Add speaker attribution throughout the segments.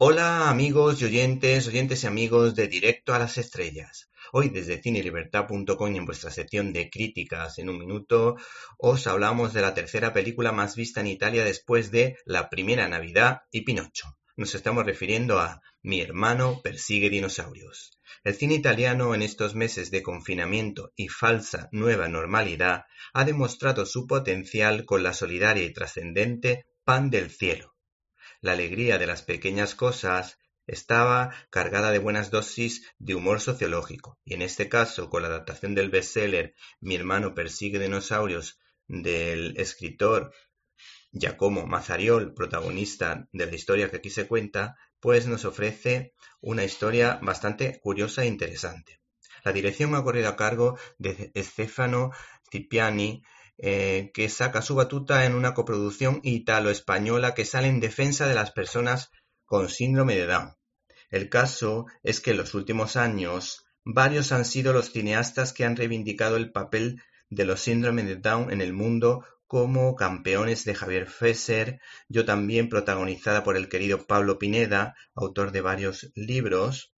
Speaker 1: Hola amigos y oyentes, oyentes y amigos de Directo a las Estrellas. Hoy desde cinelibertad.com en vuestra sección de críticas en un minuto os hablamos de la tercera película más vista en Italia después de La Primera Navidad y Pinocho. Nos estamos refiriendo a Mi hermano persigue dinosaurios. El cine italiano en estos meses de confinamiento y falsa nueva normalidad ha demostrado su potencial con la solidaria y trascendente Pan del Cielo la alegría de las pequeñas cosas estaba cargada de buenas dosis de humor sociológico, y en este caso, con la adaptación del bestseller Mi hermano persigue dinosaurios del escritor Giacomo Mazzariol, protagonista de la historia que aquí se cuenta, pues nos ofrece una historia bastante curiosa e interesante. La dirección ha corrido a cargo de Stefano Cipiani, eh, que saca su batuta en una coproducción italo-española que sale en defensa de las personas con síndrome de Down. El caso es que en los últimos años varios han sido los cineastas que han reivindicado el papel de los síndromes de Down en el mundo como campeones de Javier Fesser, yo también protagonizada por el querido Pablo Pineda, autor de varios libros,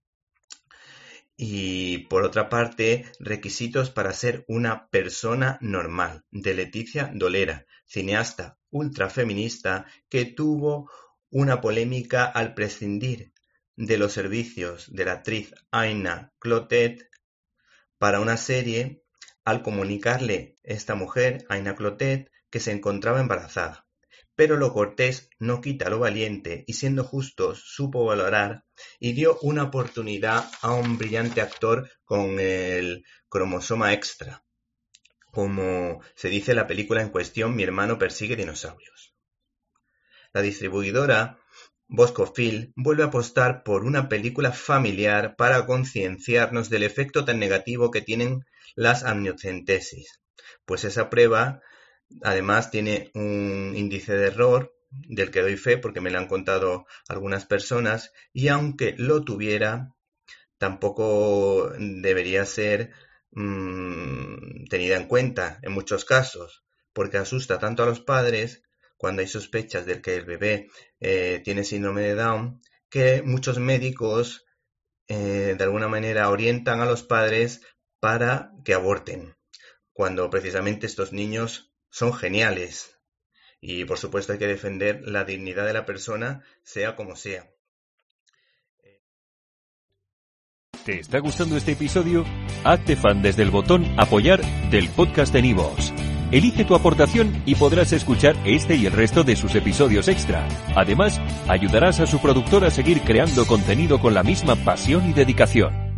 Speaker 1: y por otra parte, requisitos para ser una persona normal, de Leticia Dolera, cineasta ultrafeminista que tuvo una polémica al prescindir de los servicios de la actriz Aina Clotet para una serie al comunicarle esta mujer, Aina Clotet, que se encontraba embarazada. Pero lo cortés no quita lo valiente y siendo justos supo valorar y dio una oportunidad a un brillante actor con el cromosoma extra. Como se dice en la película en cuestión, mi hermano persigue dinosaurios. La distribuidora Bosco Phil vuelve a apostar por una película familiar para concienciarnos del efecto tan negativo que tienen las amniocentesis, pues esa prueba Además tiene un índice de error del que doy fe porque me lo han contado algunas personas y aunque lo tuviera, tampoco debería ser mm, tenida en cuenta en muchos casos porque asusta tanto a los padres cuando hay sospechas de que el bebé eh, tiene síndrome de Down que muchos médicos eh, de alguna manera orientan a los padres para que aborten cuando precisamente estos niños son geniales. Y por supuesto hay que defender la dignidad de la persona, sea como sea.
Speaker 2: ¿Te está gustando este episodio? Hazte fan desde el botón apoyar del podcast de Nivos. Elige tu aportación y podrás escuchar este y el resto de sus episodios extra. Además, ayudarás a su productor a seguir creando contenido con la misma pasión y dedicación.